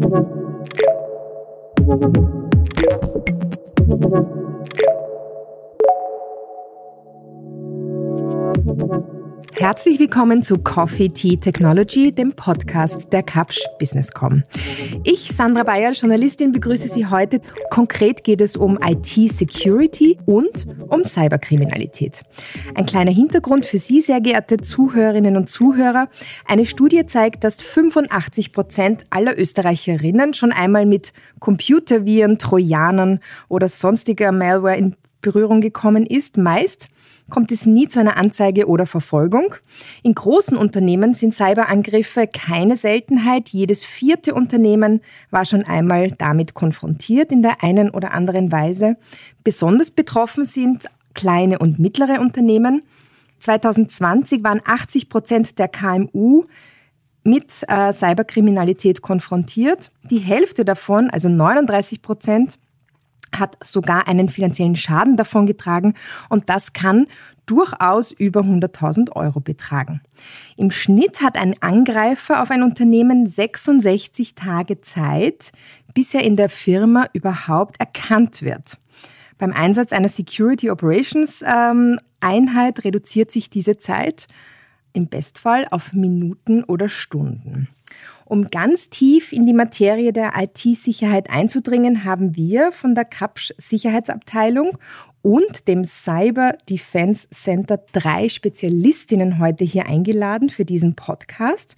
Thank you. Herzlich willkommen zu Coffee Tea Technology, dem Podcast der Kapsch Businesscom. Ich, Sandra Bayer, Journalistin, begrüße Sie heute. Konkret geht es um IT-Security und um Cyberkriminalität. Ein kleiner Hintergrund für Sie, sehr geehrte Zuhörerinnen und Zuhörer. Eine Studie zeigt, dass 85 Prozent aller Österreicherinnen schon einmal mit Computerviren, Trojanern oder sonstiger Malware in Berührung gekommen ist, meist kommt es nie zu einer Anzeige oder Verfolgung. In großen Unternehmen sind Cyberangriffe keine Seltenheit. Jedes vierte Unternehmen war schon einmal damit konfrontiert in der einen oder anderen Weise. Besonders betroffen sind kleine und mittlere Unternehmen. 2020 waren 80 Prozent der KMU mit äh, Cyberkriminalität konfrontiert. Die Hälfte davon, also 39 Prozent, hat sogar einen finanziellen Schaden davon getragen und das kann durchaus über 100.000 Euro betragen. Im Schnitt hat ein Angreifer auf ein Unternehmen 66 Tage Zeit, bis er in der Firma überhaupt erkannt wird. Beim Einsatz einer Security Operations ähm, Einheit reduziert sich diese Zeit im Bestfall auf Minuten oder Stunden. Um ganz tief in die Materie der IT-Sicherheit einzudringen, haben wir von der Kapsch Sicherheitsabteilung und dem Cyber Defense Center drei Spezialistinnen heute hier eingeladen für diesen Podcast.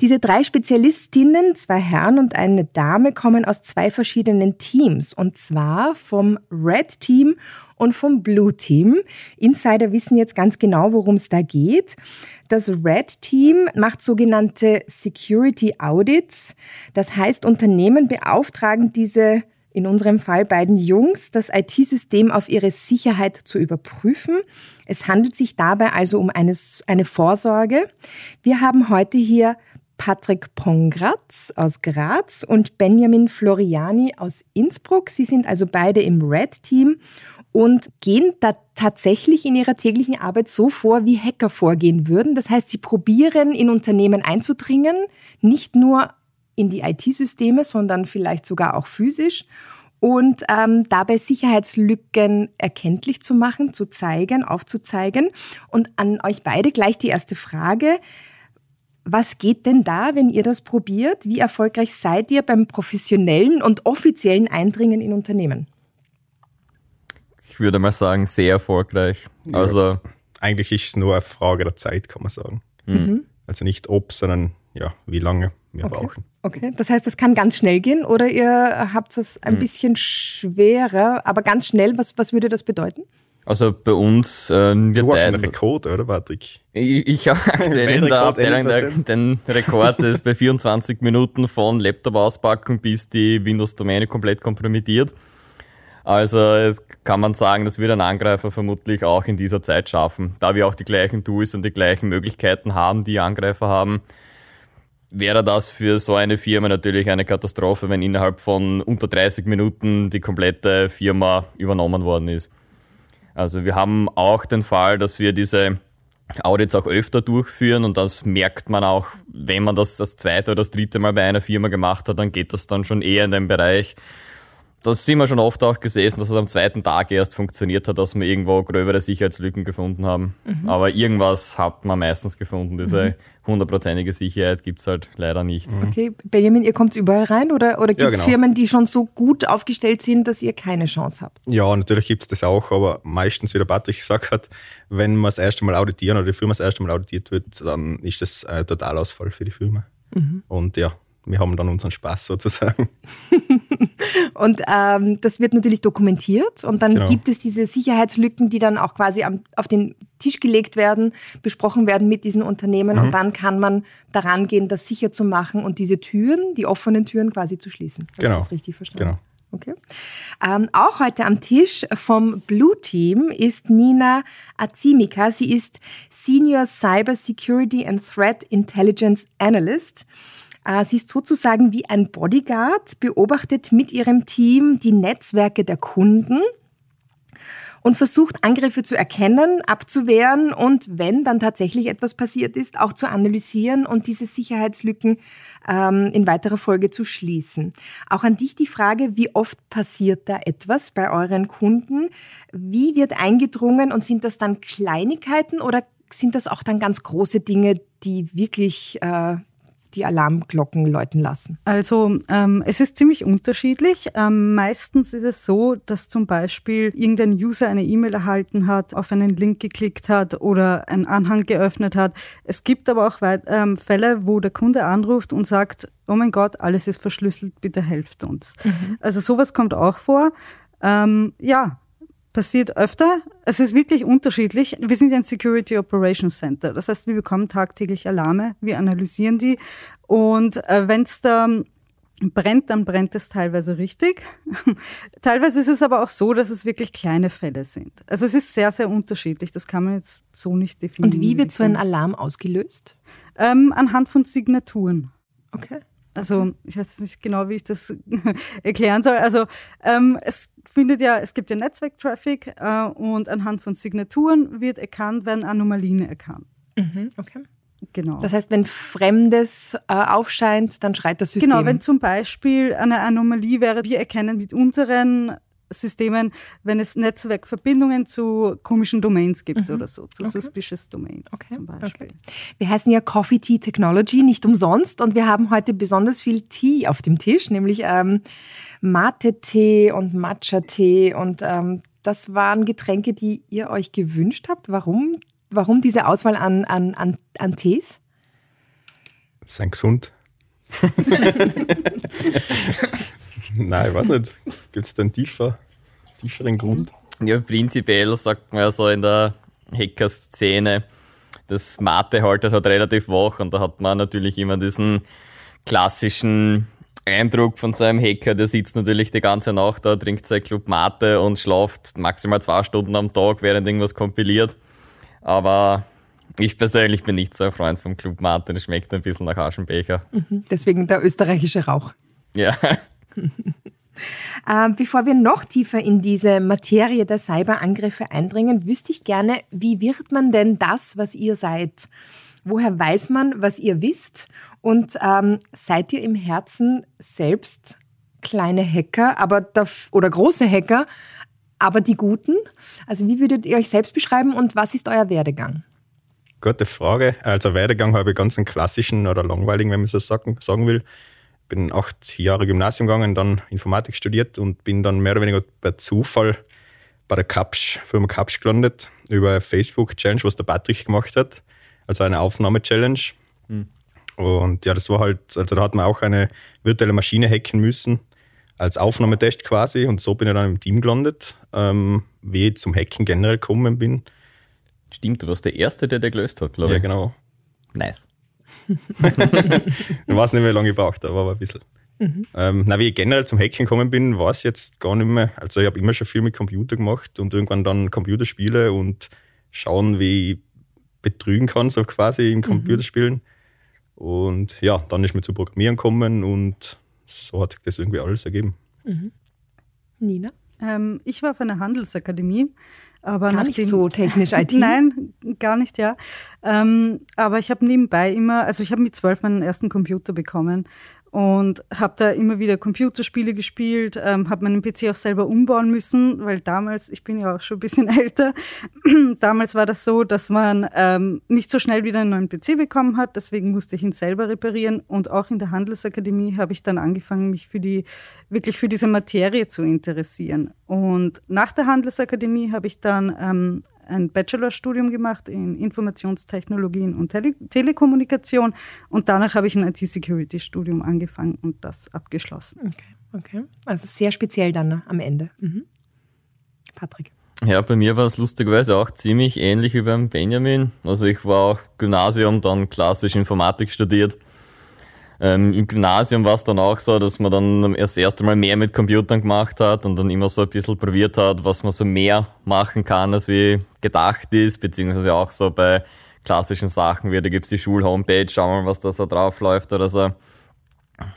Diese drei Spezialistinnen, zwei Herren und eine Dame, kommen aus zwei verschiedenen Teams und zwar vom Red Team und vom Blue Team. Insider wissen jetzt ganz genau, worum es da geht. Das Red Team macht sogenannte Security Audits. Das heißt, Unternehmen beauftragen diese in unserem Fall beiden Jungs, das IT-System auf ihre Sicherheit zu überprüfen. Es handelt sich dabei also um eine, eine Vorsorge. Wir haben heute hier Patrick Pongratz aus Graz und Benjamin Floriani aus Innsbruck. Sie sind also beide im Red-Team und gehen da tatsächlich in ihrer täglichen Arbeit so vor, wie Hacker vorgehen würden. Das heißt, sie probieren in Unternehmen einzudringen, nicht nur in die IT-Systeme, sondern vielleicht sogar auch physisch und ähm, dabei Sicherheitslücken erkenntlich zu machen, zu zeigen, aufzuzeigen. Und an euch beide gleich die erste Frage. Was geht denn da, wenn ihr das probiert? Wie erfolgreich seid ihr beim professionellen und offiziellen Eindringen in Unternehmen? Ich würde mal sagen, sehr erfolgreich. Ja, also eigentlich ist es nur eine Frage der Zeit, kann man sagen. Mhm. Also nicht ob, sondern ja, wie lange wir okay. brauchen. Okay, das heißt, es kann ganz schnell gehen oder ihr habt es ein hm. bisschen schwerer, aber ganz schnell, was, was würde das bedeuten? Also bei uns äh, wir Du hast einen Rekord, oder Patrick? Ich, ich habe aktuell in der Abteilung der, den Rekord, das ist bei 24 Minuten von Laptop-Auspackung bis die Windows-Domäne komplett kompromittiert. Also kann man sagen, das wird ein Angreifer vermutlich auch in dieser Zeit schaffen. Da wir auch die gleichen Tools und die gleichen Möglichkeiten haben, die Angreifer haben, wäre das für so eine Firma natürlich eine Katastrophe, wenn innerhalb von unter 30 Minuten die komplette Firma übernommen worden ist. Also wir haben auch den Fall, dass wir diese Audits auch öfter durchführen und das merkt man auch, wenn man das das zweite oder das dritte Mal bei einer Firma gemacht hat, dann geht das dann schon eher in den Bereich, das sind wir schon oft auch gesessen, dass es am zweiten Tag erst funktioniert hat, dass wir irgendwo gröbere Sicherheitslücken gefunden haben. Mhm. Aber irgendwas hat man meistens gefunden. Diese hundertprozentige Sicherheit gibt es halt leider nicht. Mhm. Okay, Benjamin, ihr kommt überall rein oder, oder gibt es ja, genau. Firmen, die schon so gut aufgestellt sind, dass ihr keine Chance habt? Ja, natürlich gibt es das auch, aber meistens, wie der Patrick gesagt hat, wenn man das erste Mal auditieren oder die Firma das erste Mal auditiert wird, dann ist das ein Totalausfall für die Firma. Mhm. Und ja, wir haben dann unseren Spaß sozusagen. und ähm, das wird natürlich dokumentiert und dann genau. gibt es diese Sicherheitslücken, die dann auch quasi am, auf den Tisch gelegt werden, besprochen werden mit diesen Unternehmen mhm. und dann kann man daran gehen, das sicher zu machen und diese Türen, die offenen Türen quasi zu schließen. Habe genau. ich das richtig verstanden? Genau. Okay. Ähm, auch heute am Tisch vom Blue Team ist Nina Azimika. Sie ist Senior Cyber Security and Threat Intelligence Analyst. Äh, sie ist sozusagen wie ein Bodyguard, beobachtet mit ihrem Team die Netzwerke der Kunden und versucht, Angriffe zu erkennen, abzuwehren und wenn dann tatsächlich etwas passiert ist, auch zu analysieren und diese Sicherheitslücken ähm, in weiterer Folge zu schließen. Auch an dich die Frage, wie oft passiert da etwas bei euren Kunden? Wie wird eingedrungen und sind das dann Kleinigkeiten oder sind das auch dann ganz große Dinge, die wirklich äh, die Alarmglocken läuten lassen? Also ähm, es ist ziemlich unterschiedlich. Ähm, meistens ist es so, dass zum Beispiel irgendein User eine E-Mail erhalten hat, auf einen Link geklickt hat oder einen Anhang geöffnet hat. Es gibt aber auch ähm, Fälle, wo der Kunde anruft und sagt, oh mein Gott, alles ist verschlüsselt, bitte helft uns. Mhm. Also sowas kommt auch vor. Ähm, ja, passiert öfter. Es ist wirklich unterschiedlich. Wir sind ein Security Operations Center. Das heißt, wir bekommen tagtäglich Alarme, wir analysieren die und äh, wenn es da brennt, dann brennt es teilweise richtig. teilweise ist es aber auch so, dass es wirklich kleine Fälle sind. Also es ist sehr, sehr unterschiedlich. Das kann man jetzt so nicht definieren. Und wie wird so ein Alarm ausgelöst? Ähm, anhand von Signaturen. Okay. Also ich weiß nicht genau, wie ich das erklären soll. Also ähm, es findet ja, es gibt ja Netzwerktraffic äh, und anhand von Signaturen wird erkannt, werden Anomalien erkannt. Mhm, okay. Genau. Das heißt, wenn Fremdes äh, aufscheint, dann schreit das System. Genau, wenn zum Beispiel eine Anomalie wäre, wir erkennen mit unseren Systemen, wenn es Netzwerkverbindungen zu komischen Domains gibt mhm. oder so, zu okay. suspicious Domains okay. zum Beispiel. Okay. Wir heißen ja Coffee Tea Technology, nicht umsonst und wir haben heute besonders viel Tee auf dem Tisch, nämlich ähm, Mate-Tee und Matcha-Tee und ähm, das waren Getränke, die ihr euch gewünscht habt. Warum? Warum diese Auswahl an, an, an, an Tees? Sind gesund. Nein, ich weiß nicht. Gibt es da einen tiefer, tieferen Grund? Ja, prinzipiell sagt man ja so in der Hacker-Szene, das Mate haltet halt relativ wach und da hat man natürlich immer diesen klassischen Eindruck von so einem Hacker, der sitzt natürlich die ganze Nacht da, trinkt sein Club Mate und schlaft maximal zwei Stunden am Tag, während irgendwas kompiliert. Aber ich persönlich bin nicht so ein Freund vom Club Mate, das schmeckt ein bisschen nach Aschenbecher. Mhm, deswegen der österreichische Rauch. Ja. Äh, bevor wir noch tiefer in diese Materie der Cyberangriffe eindringen, wüsste ich gerne, wie wird man denn das, was ihr seid? Woher weiß man, was ihr wisst? Und ähm, seid ihr im Herzen selbst kleine Hacker, aber oder große Hacker, aber die guten? Also wie würdet ihr euch selbst beschreiben und was ist euer Werdegang? Gute Frage. Also Werdegang habe ich ganz einen klassischen oder langweiligen, wenn man so sagen, sagen will bin acht Jahre Gymnasium gegangen, dann Informatik studiert und bin dann mehr oder weniger per Zufall bei der Kapsch, Firma Kapsch gelandet, über Facebook-Challenge, was der Patrick gemacht hat. Also eine Aufnahme-Challenge. Mhm. Und ja, das war halt, also da hat man auch eine virtuelle Maschine hacken müssen, als Aufnahmetest quasi. Und so bin ich dann im Team gelandet, ähm, wie ich zum Hacken generell gekommen bin. Stimmt, du warst der Erste, der der gelöst hat, glaube ich. Ja, genau. Nice. ich weiß nicht, wie lange ich braucht aber ein bisschen. Mhm. Ähm, na, wie ich generell zum Hacken gekommen bin, war es jetzt gar nicht mehr. Also ich habe immer schon viel mit Computer gemacht und irgendwann dann Computerspiele und schauen, wie ich betrügen kann, so quasi im mhm. Computerspielen. Und ja, dann ist mir zu Programmieren gekommen und so hat sich das irgendwie alles ergeben. Mhm. Nina? Ähm, ich war auf einer Handelsakademie aber gar nicht so technisch IT? Nein, gar nicht, ja. Ähm, aber ich habe nebenbei immer, also ich habe mit zwölf meinen ersten Computer bekommen und habe da immer wieder Computerspiele gespielt, ähm, habe meinen PC auch selber umbauen müssen, weil damals, ich bin ja auch schon ein bisschen älter, damals war das so, dass man ähm, nicht so schnell wieder einen neuen PC bekommen hat, deswegen musste ich ihn selber reparieren und auch in der Handelsakademie habe ich dann angefangen, mich für die wirklich für diese Materie zu interessieren. Und nach der Handelsakademie habe ich dann ähm, ein Bachelorstudium gemacht in Informationstechnologien und Tele Telekommunikation und danach habe ich ein IT-Security-Studium angefangen und das abgeschlossen. Okay, okay. Also sehr speziell dann ne, am Ende. Mhm. Patrick. Ja, bei mir war es lustigerweise auch ziemlich ähnlich wie beim Benjamin. Also ich war auch Gymnasium, dann klassisch Informatik studiert ähm, Im Gymnasium war es dann auch so, dass man dann das erste Mal mehr mit Computern gemacht hat und dann immer so ein bisschen probiert hat, was man so mehr machen kann, als wie gedacht ist, beziehungsweise auch so bei klassischen Sachen wie, da gibt's die Schul-Homepage, schauen wir mal, was da so drauf läuft oder so.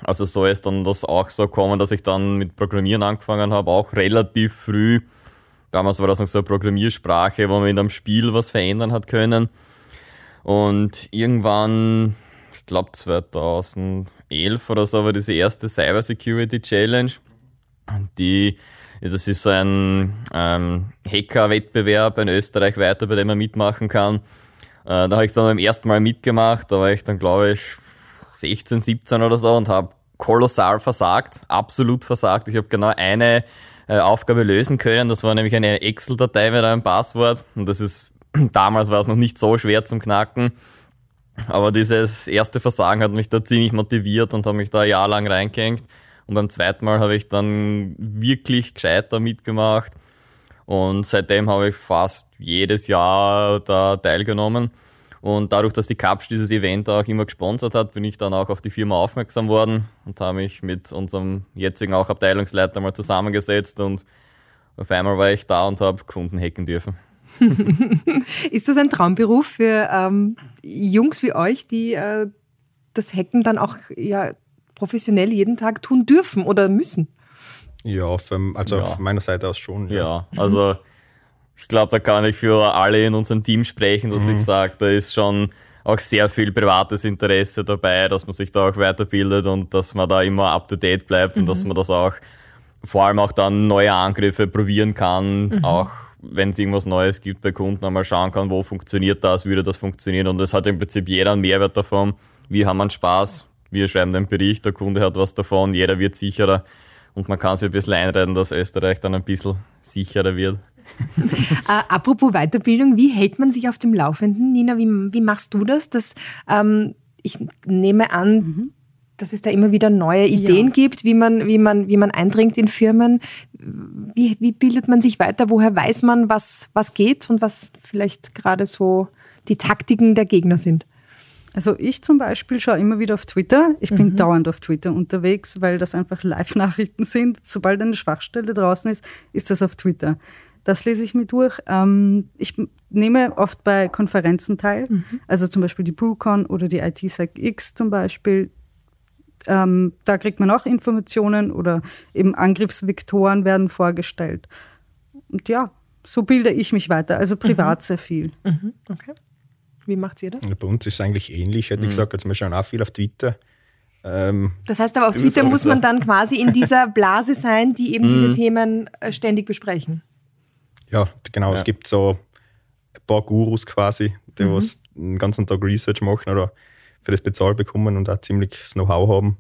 Also so ist dann das auch so gekommen, dass ich dann mit Programmieren angefangen habe, auch relativ früh Damals war das noch so eine Programmiersprache, wo man in einem Spiel was verändern hat können. Und irgendwann, ich glaube 2011 oder so, war diese erste Cyber Security Challenge. Die, das ist so ein ähm, Hacker-Wettbewerb in Österreich weiter, bei dem man mitmachen kann. Äh, da habe ich dann beim ersten Mal mitgemacht, da war ich dann, glaube ich, 16, 17 oder so und habe kolossal versagt, absolut versagt. Ich habe genau eine äh, Aufgabe lösen können. Das war nämlich eine Excel-Datei mit einem Passwort. Und das ist, damals war es noch nicht so schwer zum Knacken. Aber dieses erste Versagen hat mich da ziemlich motiviert und hat mich da ein Jahr lang reingehängt. Und beim zweiten Mal habe ich dann wirklich gescheiter mitgemacht. Und seitdem habe ich fast jedes Jahr da teilgenommen. Und dadurch, dass die Capsch dieses Event auch immer gesponsert hat, bin ich dann auch auf die Firma aufmerksam worden und habe mich mit unserem jetzigen auch Abteilungsleiter mal zusammengesetzt und auf einmal war ich da und habe Kunden hacken dürfen. Ist das ein Traumberuf für ähm, Jungs wie euch, die äh, das Hacken dann auch ja, professionell jeden Tag tun dürfen oder müssen? Ja, von, also ja. von meiner Seite aus schon. Ja, ja also ich glaube, da kann ich für alle in unserem Team sprechen, dass mhm. ich sage, da ist schon auch sehr viel privates Interesse dabei, dass man sich da auch weiterbildet und dass man da immer up to date bleibt mhm. und dass mhm. man das auch vor allem auch dann neue Angriffe probieren kann, mhm. auch wenn es irgendwas Neues gibt bei Kunden, einmal schauen kann, wo funktioniert das, würde das funktionieren und es hat im Prinzip jeder einen Mehrwert davon. Wir haben einen Spaß, wir schreiben den Bericht, der Kunde hat was davon, jeder wird sicherer und man kann sich ein bisschen einreden, dass Österreich dann ein bisschen sicherer wird äh, apropos Weiterbildung, wie hält man sich auf dem Laufenden? Nina, wie, wie machst du das? Dass, ähm, ich nehme an, mhm. Dass es da immer wieder neue Ideen ja. gibt, wie man, wie, man, wie man eindringt in Firmen. Wie, wie bildet man sich weiter? Woher weiß man, was, was geht und was vielleicht gerade so die Taktiken der Gegner sind? Also ich zum Beispiel schaue immer wieder auf Twitter. Ich bin mhm. dauernd auf Twitter unterwegs, weil das einfach Live-Nachrichten sind. Sobald eine Schwachstelle draußen ist, ist das auf Twitter. Das lese ich mir durch. Ähm, ich nehme oft bei Konferenzen teil, mhm. also zum Beispiel die BrewCon oder die ITSec X zum Beispiel. Ähm, da kriegt man auch Informationen oder eben Angriffsvektoren werden vorgestellt. Und ja, so bilde ich mich weiter, also privat mhm. sehr viel. Mhm. Okay. Wie macht ihr das? Bei uns ist es eigentlich ähnlich, hätte ich mhm. gesagt. Also wir schauen auch viel auf Twitter. Ähm, das heißt aber, auf Twitter muss man dann quasi in dieser Blase sein, die eben diese mhm. Themen äh, ständig besprechen. Ja, genau. Ja. Es gibt so ein paar Gurus quasi, die mhm. was den ganzen Tag Research machen oder für das bezahlt bekommen und auch ziemlich das Know-how haben.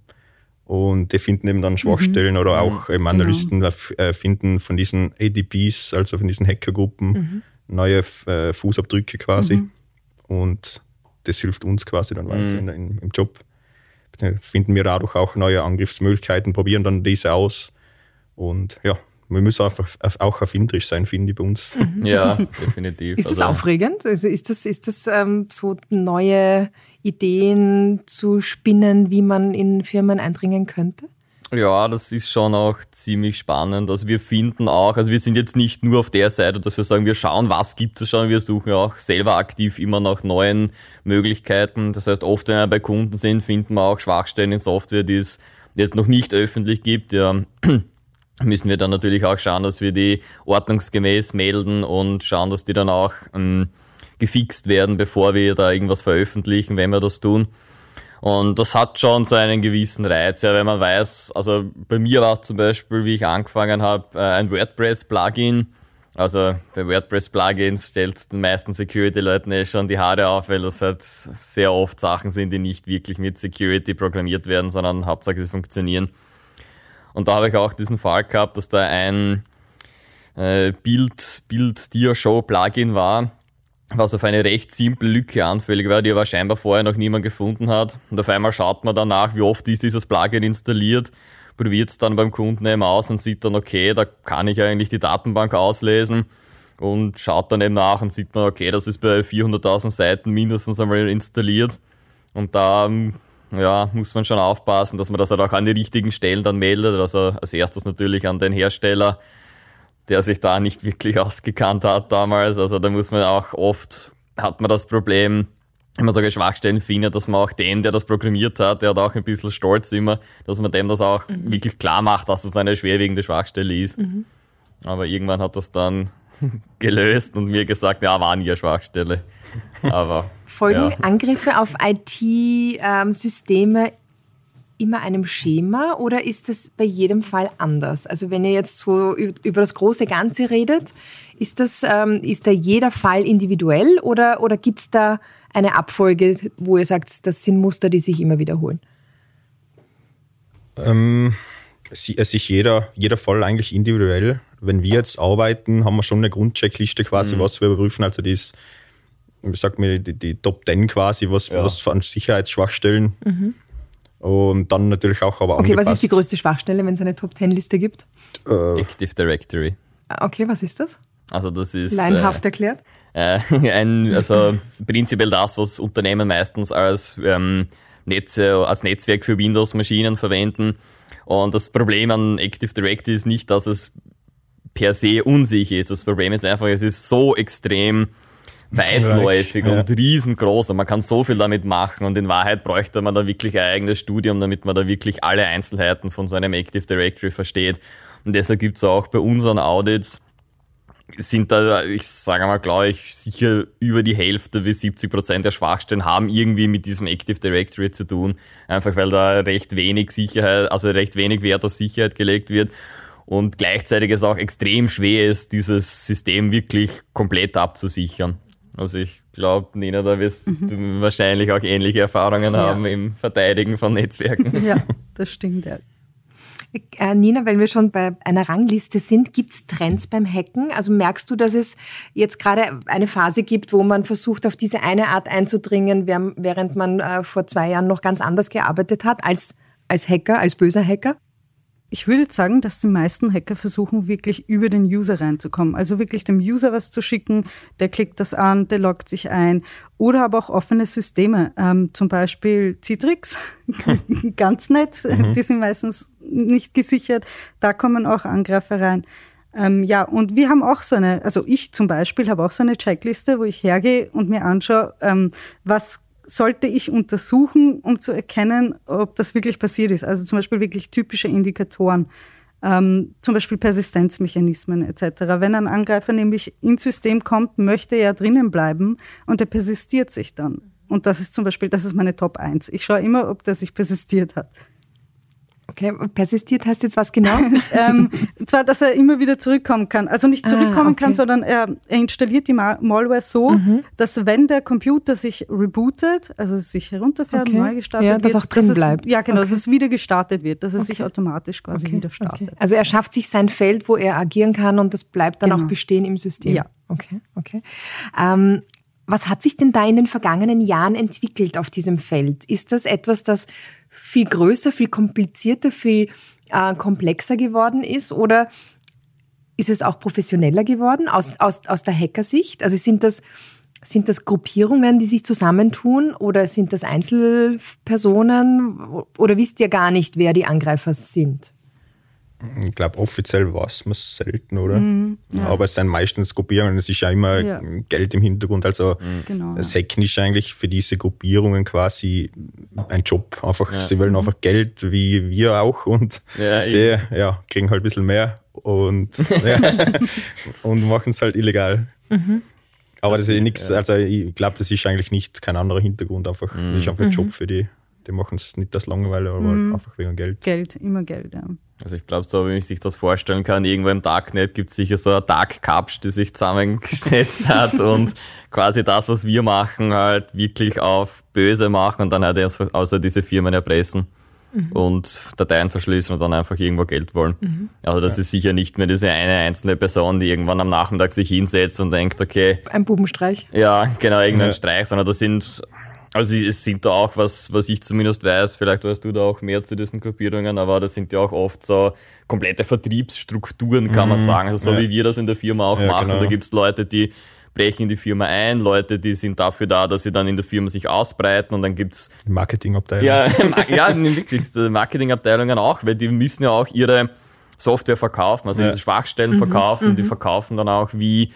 Und die finden eben dann Schwachstellen mhm. oder auch eben Analysten genau. Finden von diesen ADPs, also von diesen Hackergruppen, mhm. neue äh, Fußabdrücke quasi. Mhm. Und das hilft uns quasi dann weiter mhm. in, in, im Job. Finden wir dadurch auch neue Angriffsmöglichkeiten, probieren dann diese aus. Und ja, man muss einfach auch erfinderisch sein, finde ich bei uns. Mhm. Ja, definitiv. Ist das also, aufregend? Also ist das, ist das ähm, so neue Ideen zu spinnen, wie man in Firmen eindringen könnte? Ja, das ist schon auch ziemlich spannend. Also wir finden auch, also wir sind jetzt nicht nur auf der Seite, dass wir sagen, wir schauen, was gibt es schon, wir suchen auch selber aktiv immer nach neuen Möglichkeiten. Das heißt, oft, wenn wir bei Kunden sind, finden wir auch Schwachstellen in Software, die es jetzt noch nicht öffentlich gibt. Ja müssen wir dann natürlich auch schauen, dass wir die ordnungsgemäß melden und schauen, dass die dann auch ähm, gefixt werden, bevor wir da irgendwas veröffentlichen, wenn wir das tun. Und das hat schon so einen gewissen Reiz, ja, wenn man weiß, also bei mir war es zum Beispiel, wie ich angefangen habe, äh, ein WordPress-Plugin. Also bei WordPress-Plugins stellt den meisten Security-Leuten eh schon die Haare auf, weil das halt sehr oft Sachen sind, die nicht wirklich mit Security programmiert werden, sondern hauptsächlich funktionieren. Und da habe ich auch diesen Fall gehabt, dass da ein äh, Bild, Bild Dia-Show Plugin war, was auf eine recht simple Lücke anfällig war, die aber scheinbar vorher noch niemand gefunden hat. Und auf einmal schaut man danach, wie oft ist dieses Plugin installiert, probiert es dann beim Kunden eben aus und sieht dann, okay, da kann ich eigentlich die Datenbank auslesen und schaut dann eben nach und sieht man, okay, das ist bei 400.000 Seiten mindestens einmal installiert. Und da ähm, ja, muss man schon aufpassen, dass man das halt auch an die richtigen Stellen dann meldet. Also als erstes natürlich an den Hersteller, der sich da nicht wirklich ausgekannt hat damals. Also da muss man auch oft, hat man das Problem, wenn man solche Schwachstellen findet, dass man auch den, der das programmiert hat, der hat auch ein bisschen Stolz immer, dass man dem das auch mhm. wirklich klar macht, dass es eine schwerwiegende Schwachstelle ist. Mhm. Aber irgendwann hat das dann gelöst und mir gesagt, ja, war nie eine Schwachstelle. Aber, Folgen ja. Angriffe auf IT-Systeme ähm, immer einem Schema oder ist das bei jedem Fall anders? Also wenn ihr jetzt so über das große Ganze redet, ist das ähm, ist da jeder Fall individuell oder oder gibt es da eine Abfolge, wo ihr sagt, das sind Muster, die sich immer wiederholen? Ähm, es ist jeder, jeder Fall eigentlich individuell. Wenn wir jetzt arbeiten, haben wir schon eine Grundcheckliste quasi, mhm. was wir überprüfen. Also die ist, wie sagt man, die, die Top 10 quasi, was, ja. was an Sicherheitsschwachstellen. Mhm. Und dann natürlich auch aber Okay, angepasst. was ist die größte Schwachstelle, wenn es eine Top-10-Liste gibt? Äh, Active Directory. Okay, was ist das? Also das ist... Leinhaft äh, erklärt? Äh, ein, also prinzipiell das, was Unternehmen meistens als, ähm, Netze, als Netzwerk für Windows-Maschinen verwenden. Und das Problem an Active Directory ist nicht, dass es per se unsicher ist. Das Problem ist einfach, es ist so extrem weitläufig ja. und riesengroß und man kann so viel damit machen und in Wahrheit bräuchte man da wirklich ein eigenes Studium, damit man da wirklich alle Einzelheiten von so einem Active Directory versteht. Und deshalb gibt es auch bei unseren Audits sind da, ich sage mal, glaube ich, sicher über die Hälfte bis 70 Prozent der Schwachstellen haben irgendwie mit diesem Active Directory zu tun. Einfach weil da recht wenig Sicherheit, also recht wenig Wert auf Sicherheit gelegt wird und gleichzeitig es auch extrem schwer ist, dieses System wirklich komplett abzusichern. Also ich glaube, Nina, da wirst mhm. du wahrscheinlich auch ähnliche Erfahrungen ja. haben im Verteidigen von Netzwerken. Ja, das stimmt, ja. Äh, Nina, wenn wir schon bei einer Rangliste sind, gibt es Trends beim Hacken? Also merkst du, dass es jetzt gerade eine Phase gibt, wo man versucht, auf diese eine Art einzudringen, während man äh, vor zwei Jahren noch ganz anders gearbeitet hat als, als Hacker, als böser Hacker? Ich würde sagen, dass die meisten Hacker versuchen, wirklich über den User reinzukommen. Also wirklich dem User was zu schicken, der klickt das an, der loggt sich ein. Oder aber auch offene Systeme, ähm, zum Beispiel Citrix, ganz nett, mhm. die sind meistens nicht gesichert. Da kommen auch Angreifer rein. Ähm, ja, und wir haben auch so eine, also ich zum Beispiel habe auch so eine Checkliste, wo ich hergehe und mir anschaue, ähm, was sollte ich untersuchen, um zu erkennen, ob das wirklich passiert ist. Also zum Beispiel wirklich typische Indikatoren, ähm, zum Beispiel Persistenzmechanismen etc. Wenn ein Angreifer nämlich ins System kommt, möchte er drinnen bleiben und er persistiert sich dann. Und das ist zum Beispiel, das ist meine Top 1. Ich schaue immer, ob der sich persistiert hat. Okay, persistiert heißt jetzt was genau? ähm, zwar, dass er immer wieder zurückkommen kann. Also nicht ah, zurückkommen ah, okay. kann, sondern er, er, installiert die Malware so, mhm. dass wenn der Computer sich rebootet, also sich herunterfährt, okay. neu gestartet ja, dass wird, auch drin dass bleibt. Es, ja, genau, okay. dass es wieder gestartet wird, dass es sich automatisch quasi wieder startet. Also er schafft sich sein Feld, wo er agieren kann und das bleibt dann genau. auch bestehen im System. Ja. Okay, okay. Ähm, was hat sich denn da in den vergangenen Jahren entwickelt auf diesem Feld? Ist das etwas, das viel größer, viel komplizierter, viel äh, komplexer geworden ist? Oder ist es auch professioneller geworden aus, aus, aus der Hackersicht? Also sind das, sind das Gruppierungen, die sich zusammentun oder sind das Einzelpersonen oder wisst ihr gar nicht, wer die Angreifer sind? Ich glaube, offiziell weiß man es selten, oder? Mm, ja. Aber es sind meistens Gruppierungen, es ist ja immer ja. Geld im Hintergrund. Also mhm. genau, das Hacken ist eigentlich für diese Gruppierungen quasi ein Job. Einfach, ja. sie wollen mhm. einfach Geld, wie wir auch, und die ja, kriegen halt ein bisschen mehr und, und machen es halt illegal. Mhm. Aber das ist nichts, also ich glaube, das ist eigentlich nicht kein anderer Hintergrund, einfach, mhm. das ist einfach ein Job mhm. für die. Die machen es nicht das Langeweile, aber mhm. einfach wegen Geld. Geld, immer Geld, ja. Also ich glaube, so wie man sich das vorstellen kann, irgendwo im Darknet gibt es sicher so eine Dark Capsch, die sich zusammengesetzt hat und quasi das, was wir machen, halt wirklich auf böse machen und dann halt erst außer diese Firmen erpressen mhm. und Dateien verschließen und dann einfach irgendwo Geld wollen. Mhm. Also das ja. ist sicher nicht mehr diese eine einzelne Person, die irgendwann am Nachmittag sich hinsetzt und denkt, okay. Ein Bubenstreich. Ja, genau, irgendein ja. Streich, sondern das sind also es sind da auch, was, was ich zumindest weiß, vielleicht weißt du da auch mehr zu diesen Gruppierungen, aber das sind ja auch oft so komplette Vertriebsstrukturen, kann mhm. man sagen. Also so ja. wie wir das in der Firma auch ja, machen. Genau. Da gibt's Leute, die brechen in die Firma ein, Leute, die sind dafür da, dass sie dann in der Firma sich ausbreiten und dann gibt's Marketingabteilungen. Ja, ja, wirklich, Marketingabteilungen auch, weil die müssen ja auch ihre Software verkaufen, also ja. diese Schwachstellen mhm. verkaufen, mhm. die verkaufen dann auch, wie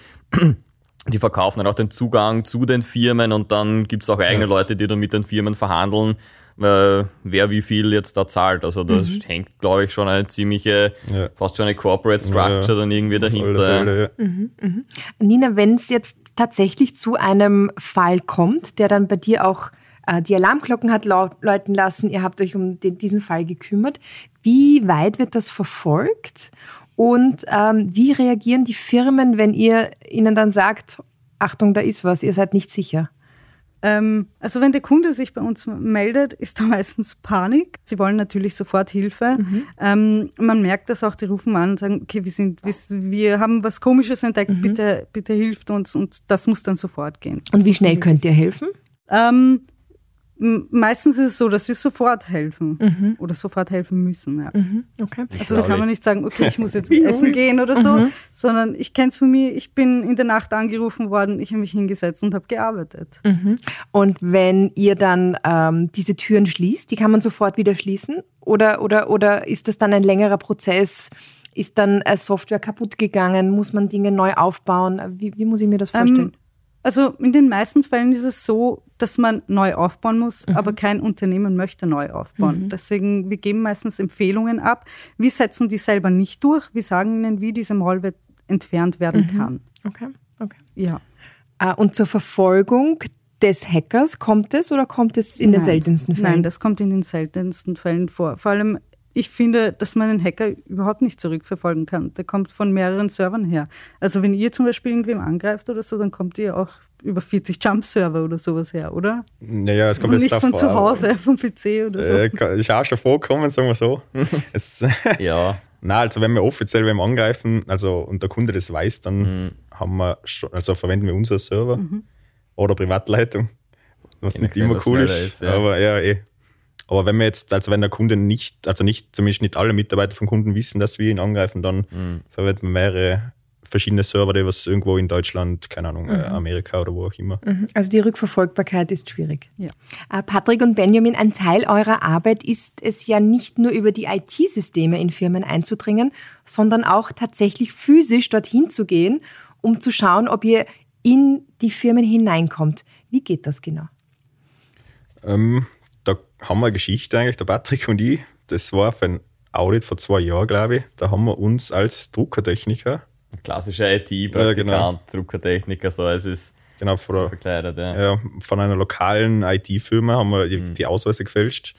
die verkaufen dann auch den Zugang zu den Firmen und dann gibt es auch eigene ja. Leute, die dann mit den Firmen verhandeln, äh, wer wie viel jetzt da zahlt. Also da mhm. hängt, glaube ich, schon eine ziemliche, ja. fast schon eine Corporate Structure ja, dann irgendwie dahinter. Fälle, mhm, mhm. Nina, wenn es jetzt tatsächlich zu einem Fall kommt, der dann bei dir auch äh, die Alarmglocken hat läuten lassen, ihr habt euch um den, diesen Fall gekümmert, wie weit wird das verfolgt? Und ähm, wie reagieren die Firmen, wenn ihr ihnen dann sagt, Achtung, da ist was, ihr seid nicht sicher? Ähm, also wenn der Kunde sich bei uns meldet, ist da meistens Panik. Sie wollen natürlich sofort Hilfe. Mhm. Ähm, man merkt das auch, die rufen an und sagen, okay, wir, sind, wir, wir haben was Komisches entdeckt, mhm. bitte, bitte hilft uns und das muss dann sofort gehen. Das und wie schnell könnt ihr helfen? Ähm, Meistens ist es so, dass wir sofort helfen mhm. oder sofort helfen müssen. Ja. Mhm. Okay. Also das haben wir nicht sagen, okay, ich muss jetzt essen gehen oder so, mhm. sondern ich kenne es von mir, ich bin in der Nacht angerufen worden, ich habe mich hingesetzt und habe gearbeitet. Mhm. Und wenn ihr dann ähm, diese Türen schließt, die kann man sofort wieder schließen? Oder, oder, oder ist das dann ein längerer Prozess? Ist dann Software kaputt gegangen? Muss man Dinge neu aufbauen? Wie, wie muss ich mir das ähm, vorstellen? Ähm, also in den meisten Fällen ist es so, dass man neu aufbauen muss, mhm. aber kein Unternehmen möchte neu aufbauen. Mhm. Deswegen, wir geben meistens Empfehlungen ab. Wir setzen die selber nicht durch. Wir sagen ihnen, wie diese Malware entfernt werden mhm. kann. Okay, okay. Ja. Äh, und zur Verfolgung des Hackers kommt es oder kommt es in Nein. den seltensten Fällen? Nein, das kommt in den seltensten Fällen vor. Vor allem ich finde, dass man einen Hacker überhaupt nicht zurückverfolgen kann. Der kommt von mehreren Servern her. Also wenn ihr zum Beispiel irgendwem angreift oder so, dann kommt ihr auch über 40 Jump-Server oder sowas her, oder? Naja, es kommt Und jetzt nicht von zu Hause, vom PC oder so. Äh, ist auch schon vorgekommen, sagen wir so. es, ja. Nein, also wenn wir offiziell wem angreifen, also und der Kunde das weiß, dann mhm. haben wir schon, also verwenden wir unseren Server mhm. oder Privatleitung, was nicht immer cool ist, ist ja. aber ja, eh. Aber wenn wir jetzt, also wenn der Kunde nicht, also nicht, zumindest nicht alle Mitarbeiter vom Kunden wissen, dass wir ihn angreifen, dann mhm. verwenden wir mehrere verschiedene Server, die was irgendwo in Deutschland, keine Ahnung, mhm. Amerika oder wo auch immer. Mhm. Also die Rückverfolgbarkeit ist schwierig. Ja. Äh, Patrick und Benjamin, ein Teil eurer Arbeit ist es ja nicht nur über die IT-Systeme in Firmen einzudringen, sondern auch tatsächlich physisch dorthin zu gehen, um zu schauen, ob ihr in die Firmen hineinkommt. Wie geht das genau? Ähm, haben wir eine Geschichte eigentlich, der Patrick und ich. Das war für ein Audit vor zwei Jahren, glaube ich. Da haben wir uns als Druckertechniker. Klassischer IT-Praktikant, ja, genau. Druckertechniker, so es ist genau, von, so verkleidet, ja. ja. Von einer lokalen IT-Firma haben wir die, mhm. die Ausweise gefälscht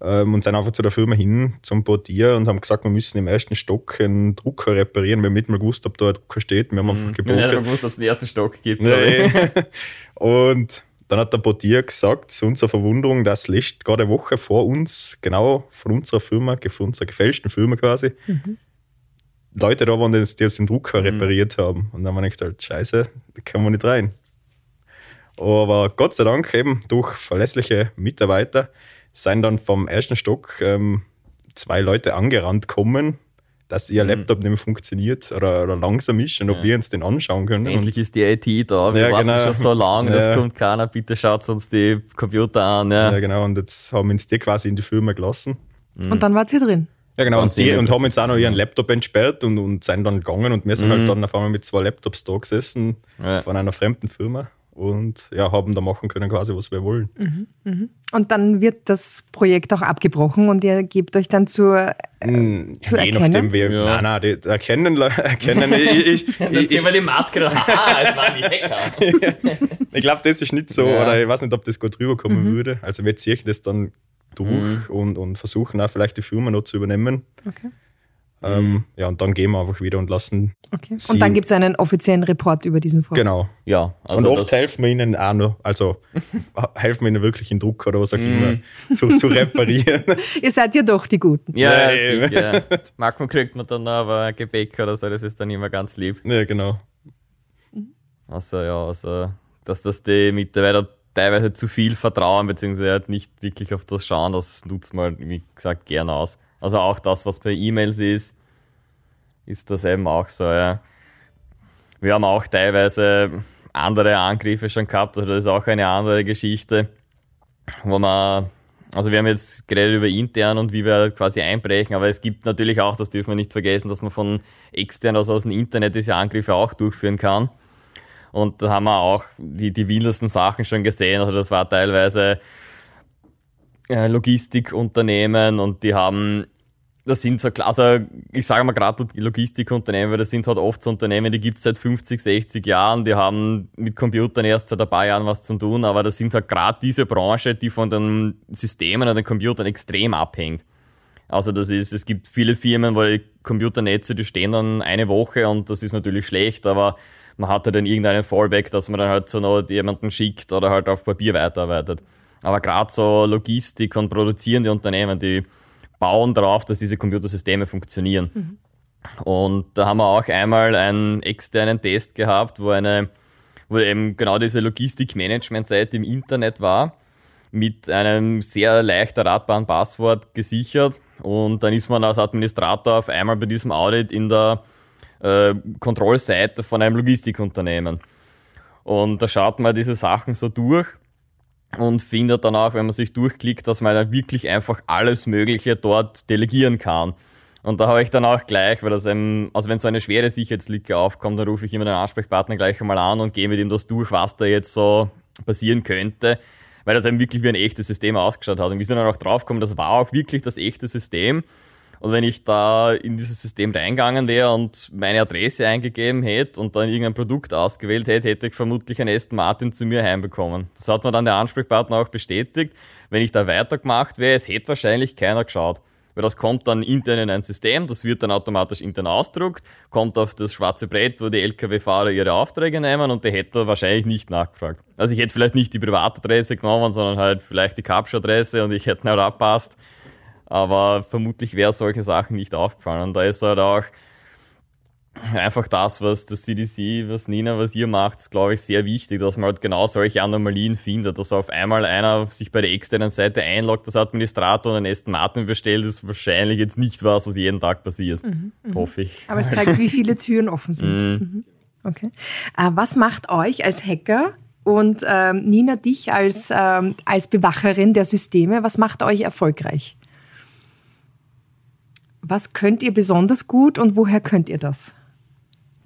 ähm, und sind einfach zu der Firma hin zum Portier und haben gesagt, wir müssen im ersten Stock einen Drucker reparieren. Wir haben nicht mal gewusst, ob da ein Drucker steht. Wir haben einfach mhm. gebogen. Wir haben gewusst, ob es den ersten Stock gibt. Nee. und dann hat der Portier gesagt, zu unserer Verwunderung, dass letzte, gerade eine Woche vor uns, genau von unserer Firma, von unserer gefälschten Firma quasi, mhm. Leute da waren, die, die den Drucker mhm. repariert haben. Und dann haben wir gedacht, halt, scheiße, da können wir nicht rein. Aber Gott sei Dank eben durch verlässliche Mitarbeiter sind dann vom ersten Stock ähm, zwei Leute angerannt kommen dass ihr mhm. Laptop nicht mehr funktioniert oder, oder langsam ist und ob wir uns den anschauen können. Endlich ist die IT da, wir ja, warten genau. schon so lange, ja. das kommt keiner, bitte schaut uns die Computer an. Ja. ja, genau, und jetzt haben wir uns die quasi in die Firma gelassen. Mhm. Und dann wart ihr drin? Ja, genau, und, die, und haben jetzt auch noch ihren Laptop entsperrt und, und sind dann gegangen und wir sind halt mhm. halt dann auf einmal mit zwei Laptops da gesessen von einer fremden Firma und ja, haben da machen können quasi, was wir wollen. Mhm, mhm. Und dann wird das Projekt auch abgebrochen und ihr gebt euch dann zur, äh, mm, zu Je erkennen? nachdem, wir, ja. nein, nein, die erkennen, erkennen ich, ich, Dann ziehen wir die Maske haha, es waren die Hacker. ich glaube, das ist nicht so, ja. oder ich weiß nicht, ob das gut rüberkommen mhm. würde. Also wir ziehen das dann durch mhm. und, und versuchen auch vielleicht die Firma noch zu übernehmen. Okay. Ähm, mhm. ja, und dann gehen wir einfach wieder und lassen. Okay. Und dann gibt es einen offiziellen Report über diesen Vorfall. Genau. Ja, also und oft helfen wir ihnen auch noch, also helfen wir ihnen wirklich in Druck oder was auch immer zu, zu reparieren. Ihr seid ja doch die Guten. Ja, ja sicher. Manchmal kriegt man dann aber Gebäck oder so, das ist dann immer ganz lieb. Ja, genau. Also ja, also dass das die Mitarbeiter teilweise zu viel vertrauen, beziehungsweise halt nicht wirklich auf das schauen, das nutzt man, wie gesagt, gerne aus. Also auch das, was bei E-Mails ist, ist das eben auch so, ja. Wir haben auch teilweise andere Angriffe schon gehabt, also das ist auch eine andere Geschichte, wo man, also wir haben jetzt geredet über intern und wie wir quasi einbrechen, aber es gibt natürlich auch, das dürfen wir nicht vergessen, dass man von extern, also aus dem Internet diese Angriffe auch durchführen kann. Und da haben wir auch die, die wildesten Sachen schon gesehen. Also das war teilweise Logistikunternehmen und die haben das sind so, also ich sage mal gerade Logistikunternehmen, weil das sind halt oft so Unternehmen, die gibt es seit 50, 60 Jahren, die haben mit Computern erst seit ein paar Jahren was zu tun, aber das sind halt gerade diese Branche, die von den Systemen und den Computern extrem abhängt. Also das ist, es gibt viele Firmen, wo Computernetze, die stehen dann eine Woche und das ist natürlich schlecht, aber man hat halt dann irgendeinen Fallback, dass man dann halt so noch jemanden schickt oder halt auf Papier weiterarbeitet. Aber gerade so Logistik und produzierende Unternehmen, die bauen darauf, dass diese Computersysteme funktionieren. Mhm. Und da haben wir auch einmal einen externen Test gehabt, wo eine, wo eben genau diese Logistik-Management-Seite im Internet war, mit einem sehr leicht erratbaren Passwort gesichert. Und dann ist man als Administrator auf einmal bei diesem Audit in der äh, Kontrollseite von einem Logistikunternehmen. Und da schaut man diese Sachen so durch und findet dann auch, wenn man sich durchklickt, dass man dann wirklich einfach alles Mögliche dort delegieren kann. Und da habe ich dann auch gleich, weil das eben, also wenn so eine schwere Sicherheitslücke aufkommt, dann rufe ich immer den Ansprechpartner gleich einmal an und gehe mit ihm das durch, was da jetzt so passieren könnte, weil das eben wirklich wie ein echtes System ausgeschaut hat. Und wir sind dann auch draufgekommen, das war auch wirklich das echte System. Und wenn ich da in dieses System reingegangen wäre und meine Adresse eingegeben hätte und dann irgendein Produkt ausgewählt hätte, hätte ich vermutlich einen Aston Martin zu mir heimbekommen. Das hat mir dann der Ansprechpartner auch bestätigt. Wenn ich da weitergemacht wäre, es hätte wahrscheinlich keiner geschaut. Weil das kommt dann intern in ein System, das wird dann automatisch intern ausdruckt, kommt auf das schwarze Brett, wo die Lkw-Fahrer ihre Aufträge nehmen und der hätte wahrscheinlich nicht nachgefragt. Also ich hätte vielleicht nicht die Privatadresse genommen, sondern halt vielleicht die Capture-Adresse und ich hätte nicht abpasst. Aber vermutlich wäre solche Sachen nicht aufgefallen. Und da ist halt auch einfach das, was das CDC, was Nina, was ihr macht, glaube ich, sehr wichtig, dass man halt genau solche Anomalien findet, dass auf einmal einer sich bei der externen Seite einloggt, das Administrator und einen Aston Martin bestellt, ist wahrscheinlich jetzt nicht was, was jeden Tag passiert. Mhm, mh. Hoffe ich. Aber es zeigt, wie viele Türen offen sind. Mhm. mhm. Okay. Äh, was macht euch als Hacker und ähm, Nina dich als, ähm, als Bewacherin der Systeme, was macht euch erfolgreich? Was könnt ihr besonders gut und woher könnt ihr das?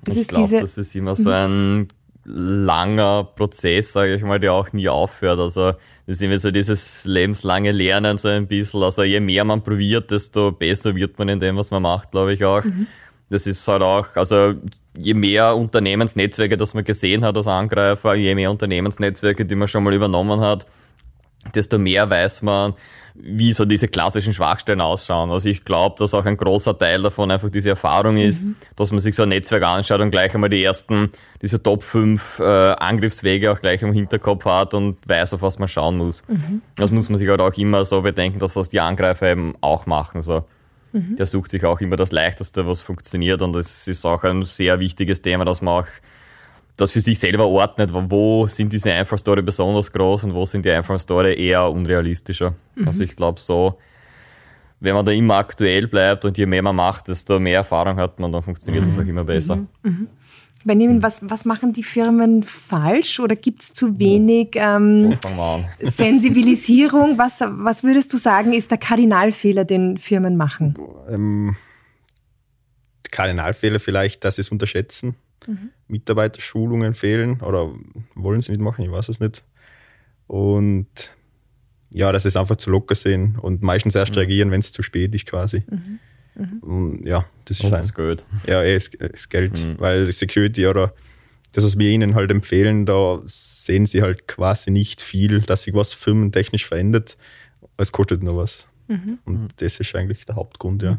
das ich glaube, das ist immer so ein langer Prozess, sage ich mal, der auch nie aufhört. Also das ist immer so dieses lebenslange Lernen so ein bisschen. Also je mehr man probiert, desto besser wird man in dem, was man macht, glaube ich auch. Mhm. Das ist halt auch, also je mehr Unternehmensnetzwerke, das man gesehen hat als Angreifer, je mehr Unternehmensnetzwerke, die man schon mal übernommen hat, desto mehr weiß man, wie so diese klassischen Schwachstellen ausschauen. Also ich glaube, dass auch ein großer Teil davon einfach diese Erfahrung ist, mhm. dass man sich so ein Netzwerk anschaut und gleich einmal die ersten, diese Top 5 äh, Angriffswege auch gleich im Hinterkopf hat und weiß, auf was man schauen muss. Mhm. Das muss man sich halt auch immer so bedenken, dass das die Angreifer eben auch machen. So. Mhm. Der sucht sich auch immer das Leichteste, was funktioniert und das ist auch ein sehr wichtiges Thema, dass man auch das für sich selber ordnet, wo sind diese Einfallstore besonders groß und wo sind die Einfallstore eher unrealistischer. Mhm. Also ich glaube so, wenn man da immer aktuell bleibt und je mehr man macht, desto mehr Erfahrung hat man, dann funktioniert mhm. das auch immer besser. Mhm. mhm. Benjamin, was, was machen die Firmen falsch oder gibt es zu wenig ähm, Sensibilisierung? Was, was würdest du sagen, ist der Kardinalfehler, den Firmen machen? Ähm, Kardinalfehler vielleicht, dass sie es unterschätzen. Mhm. Mitarbeiterschulungen fehlen oder wollen sie nicht machen, ich weiß es nicht. Und ja, dass sie es einfach zu locker sehen und meistens erst mhm. reagieren, wenn es zu spät ist quasi. Mhm. mhm. Und ja, das ist und das Geld. Ja, eh, das, das Geld, mhm. weil die Security oder das, was wir ihnen halt empfehlen, da sehen sie halt quasi nicht viel, dass sich was firmentechnisch verändert. Es kostet nur was. Mhm. Und das ist eigentlich der Hauptgrund, ja.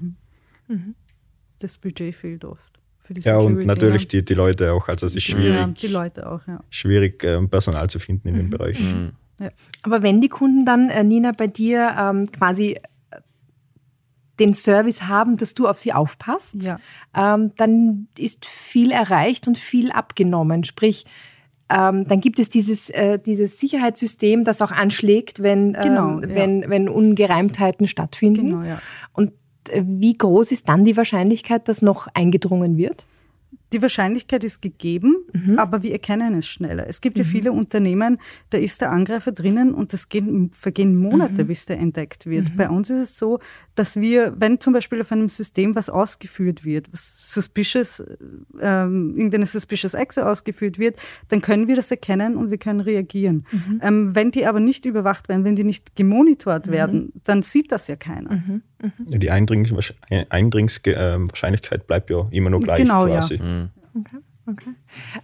Das Budget fehlt oft für die Security. Ja, und natürlich die, die Leute auch. Also es ist schwierig, ja, die Leute auch, ja. schwierig ähm, Personal zu finden in mhm. dem Bereich. Mhm. Ja. Aber wenn die Kunden dann, äh, Nina, bei dir ähm, quasi äh, den Service haben, dass du auf sie aufpasst, ja. ähm, dann ist viel erreicht und viel abgenommen. Sprich, ähm, dann gibt es dieses, äh, dieses Sicherheitssystem, das auch anschlägt, wenn, ähm, genau, ja. wenn, wenn Ungereimtheiten stattfinden. Genau, ja. Und wie groß ist dann die Wahrscheinlichkeit, dass noch eingedrungen wird? die Wahrscheinlichkeit ist gegeben, mhm. aber wir erkennen es schneller. Es gibt mhm. ja viele Unternehmen, da ist der Angreifer drinnen und das gehen, vergehen Monate, mhm. bis der entdeckt wird. Mhm. Bei uns ist es so, dass wir, wenn zum Beispiel auf einem System was ausgeführt wird, was suspicious, ähm, irgendeine suspicious Exe ausgeführt wird, dann können wir das erkennen und wir können reagieren. Mhm. Ähm, wenn die aber nicht überwacht werden, wenn die nicht gemonitort mhm. werden, dann sieht das ja keiner. Ja, die Eindringswahrscheinlichkeit bleibt ja immer noch gleich genau, quasi. Ja. Mhm. Okay. Okay.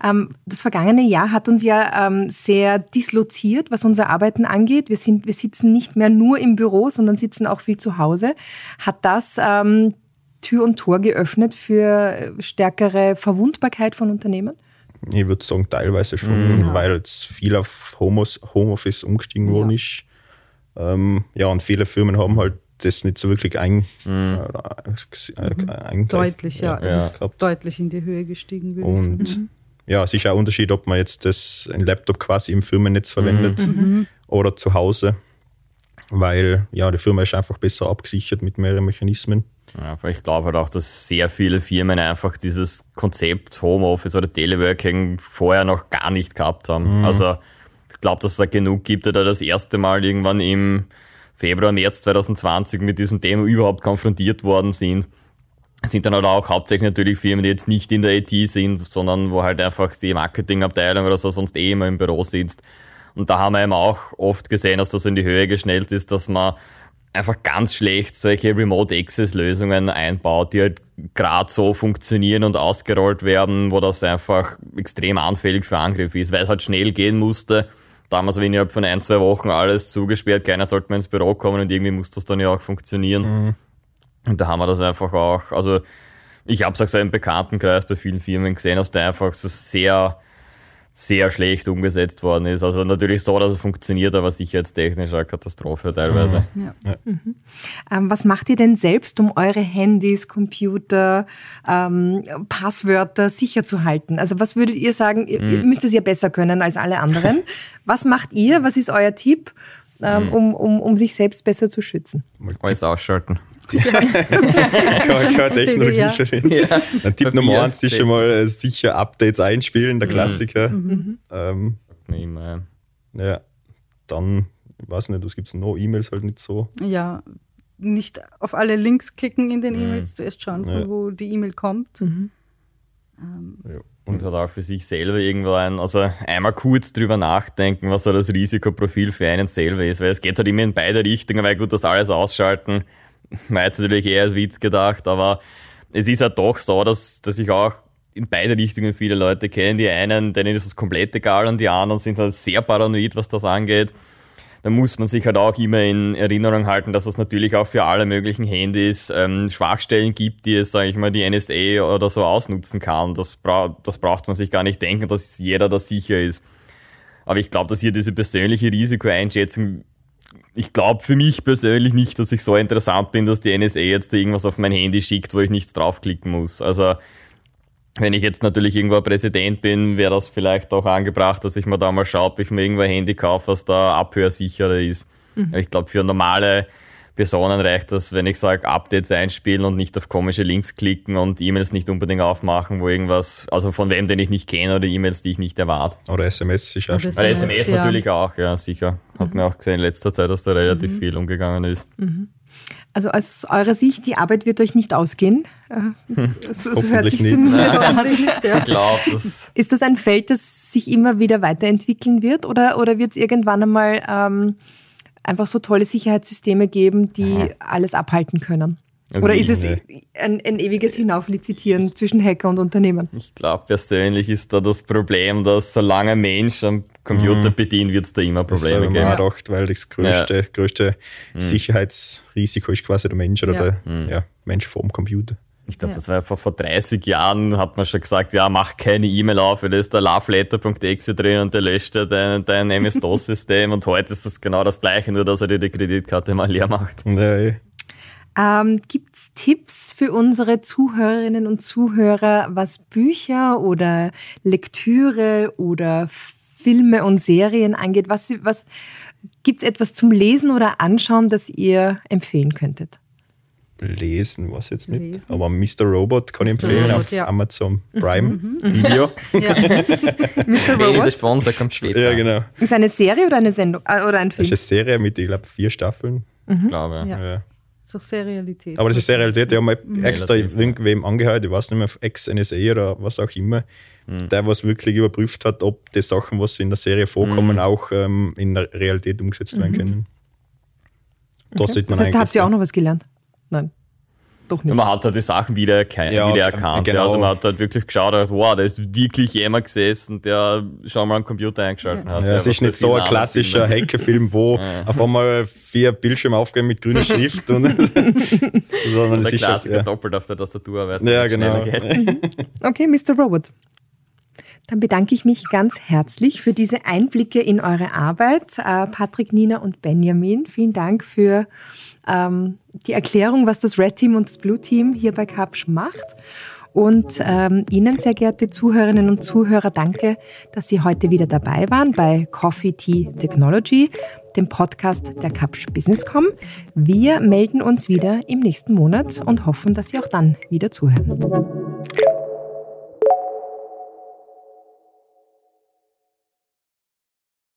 Ähm, das vergangene Jahr hat uns ja ähm, sehr disloziert, was unser Arbeiten angeht. Wir, sind, wir sitzen nicht mehr nur im Büro, sondern sitzen auch viel zu Hause. Hat das ähm, Tür und Tor geöffnet für stärkere Verwundbarkeit von Unternehmen? Ich würde sagen, teilweise schon, mhm. weil jetzt viel auf Homeoffice umgestiegen worden ist. Ähm, ja, und viele Firmen haben halt das nicht so wirklich ein, mhm. äh, äh, Deutlich, ja. ja. Es ist deutlich in die Höhe gestiegen. Würde Und ich mhm. ja, es ist ein Unterschied, ob man jetzt das, ein Laptop quasi im Firmennetz verwendet mhm. mhm. oder zu Hause. Weil ja, die Firma ist einfach besser abgesichert mit mehreren Mechanismen. Ja, ich glaube halt auch, dass sehr viele Firmen einfach dieses Konzept Homeoffice oder Teleworking vorher noch gar nicht gehabt haben. Mhm. Also ich glaube, dass es da genug gibt, die da das erste Mal irgendwann im Februar, März 2020 mit diesem Thema überhaupt konfrontiert worden sind. Sind dann halt auch hauptsächlich natürlich Firmen, die jetzt nicht in der IT sind, sondern wo halt einfach die Marketingabteilung oder so sonst eh immer im Büro sitzt. Und da haben wir eben auch oft gesehen, dass das in die Höhe geschnellt ist, dass man einfach ganz schlecht solche Remote Access Lösungen einbaut, die halt gerade so funktionieren und ausgerollt werden, wo das einfach extrem anfällig für Angriffe ist, weil es halt schnell gehen musste damals innerhalb von ein, zwei Wochen alles zugesperrt, keiner sollte mehr ins Büro kommen und irgendwie muss das dann ja auch funktionieren. Mhm. Und da haben wir das einfach auch, also ich habe es auch so im Bekanntenkreis bei vielen Firmen gesehen, dass der einfach so sehr sehr schlecht umgesetzt worden ist. Also natürlich so, dass es funktioniert, aber sicherheitstechnisch eine Katastrophe teilweise. Mhm. Ja. Ja. Mhm. Ähm, was macht ihr denn selbst, um eure Handys, Computer, ähm, Passwörter sicher zu halten? Also was würdet ihr sagen, ihr, mhm. ihr müsst es ja besser können als alle anderen. was macht ihr? Was ist euer Tipp, ähm, mhm. um, um, um sich selbst besser zu schützen? Alles ausschalten. Ja. keine, keine Technologie ja. verwenden. Ja. Dann Tipp Nummer eins ist schon mal äh, sicher Updates einspielen, der mhm. Klassiker. Mhm. Ähm, immer, ja. Dann, ich weiß nicht, was gibt es noch? E-Mails halt nicht so. Ja, nicht auf alle Links klicken in den mhm. E-Mails, zuerst schauen, von wo die E-Mail kommt. Mhm. Ähm, ja. Und hat auch für sich selber irgendwann, also einmal kurz drüber nachdenken, was so das Risikoprofil für einen selber ist, weil es geht halt immer in beide Richtungen, weil gut, das alles ausschalten war jetzt natürlich eher als Witz gedacht, aber es ist ja doch so, dass, dass ich auch in beide Richtungen viele Leute kenne. Die einen, denen ist es komplett egal und die anderen sind halt sehr paranoid, was das angeht. Da muss man sich halt auch immer in Erinnerung halten, dass es natürlich auch für alle möglichen Handys ähm, Schwachstellen gibt, die es, sage ich mal, die NSA oder so ausnutzen kann. Das, bra das braucht man sich gar nicht denken, dass jeder da sicher ist. Aber ich glaube, dass hier diese persönliche Risikoeinschätzung ich glaube für mich persönlich nicht, dass ich so interessant bin, dass die NSA jetzt irgendwas auf mein Handy schickt, wo ich nichts draufklicken muss. Also wenn ich jetzt natürlich irgendwo Präsident bin, wäre das vielleicht auch angebracht, dass ich mir da mal schaue, ob ich mir irgendwo ein Handy kaufe, was da abhörsicherer ist. Mhm. Ich glaube, für normale Personen reicht das, wenn ich sage, Updates einspielen und nicht auf komische Links klicken und E-Mails nicht unbedingt aufmachen, wo irgendwas, also von wem, den ich nicht kenne oder E-Mails, die ich nicht erwarte. Oder SMS sicher. Oder SMS, SMS ja. natürlich auch, ja, sicher. Hat mhm. man auch gesehen in letzter Zeit, dass da relativ mhm. viel umgegangen ist. Mhm. Also aus eurer Sicht, die Arbeit wird euch nicht ausgehen. So, so hört sich zumindest an. Ja. Ich glaub, das Ist das ein Feld, das sich immer wieder weiterentwickeln wird oder, oder wird es irgendwann einmal ähm, einfach so tolle Sicherheitssysteme geben, die Aha. alles abhalten können. Also Oder ist es ein, ein, ewiges Hinauflizitieren zwischen Hacker und Unternehmen? Ich glaube, persönlich ist da das Problem, dass solange ein Mensch am Computer mhm. bedient, wird es da immer Probleme das geben. Gedacht, weil das größte, ja. größte mhm. Sicherheitsrisiko ist quasi der Mensch oder ja. der mhm. ja, Mensch vor dem Computer. Ich glaube, ja. das war vor, vor 30 Jahren, hat man schon gesagt, ja, mach keine E-Mail auf, da ist der loveletter.exe drin und der löscht ja dein, dein MS-DOS-System und heute ist das genau das gleiche, nur dass er dir die Kreditkarte mal leer macht. Ja, ja. Ähm, Gibt es Tipps für unsere Zuhörerinnen und Zuhörer, was Bücher oder Lektüre oder Filme und Serien angeht? Was, was Gibt es etwas zum Lesen oder Anschauen, das ihr empfehlen könntet? Lesen, was jetzt nicht. Lesen. Aber Mr. Robot kann Mr. ich empfehlen Robot, auf ja. Amazon mhm. Prime mhm. Video. Ja. Mr. Robot. Der Sponsor kommt später. Ja, genau. Ist eine Serie oder eine Sendung? Äh, oder ein Film? Das ist eine Serie mit, ich glaube, vier Staffeln. Mhm. Glaube ja. ja. So Serialität. Aber das ist Serialität, die haben halt mhm. extra irgendwem angehört, ich weiß nicht mehr, auf Ex-NSA oder was auch immer, mhm. der was wirklich überprüft hat, ob die Sachen, was in der Serie vorkommen, mhm. auch ähm, in der Realität umgesetzt werden mhm. können. Das, okay. das heißt, da habt ihr auch noch was gelernt? Nein. Doch nicht. man hat halt die Sachen wieder, erkannt. Ja, wieder erkannt. Genau. Also man hat halt wirklich geschaut, wow, da ist wirklich jemand gesessen, der schon mal einen Computer eingeschaltet ja. hat. Ja, es ist nicht so ein klassischer Hackerfilm, wo ja. auf einmal vier Bildschirme aufgehen mit grüner Schrift. und sondern der Klassiker ja. doppelt auf der Tastatur arbeiten. Ja, genau. okay, Mr. Robot. Dann bedanke ich mich ganz herzlich für diese Einblicke in eure Arbeit. Äh, Patrick, Nina und Benjamin, vielen Dank für ähm, die Erklärung, was das Red Team und das Blue Team hier bei Kapsch macht. Und ähm, Ihnen, sehr geehrte Zuhörerinnen und Zuhörer, danke, dass Sie heute wieder dabei waren bei Coffee Tea Technology, dem Podcast der Kapsch Businesscom. Wir melden uns wieder im nächsten Monat und hoffen, dass Sie auch dann wieder zuhören.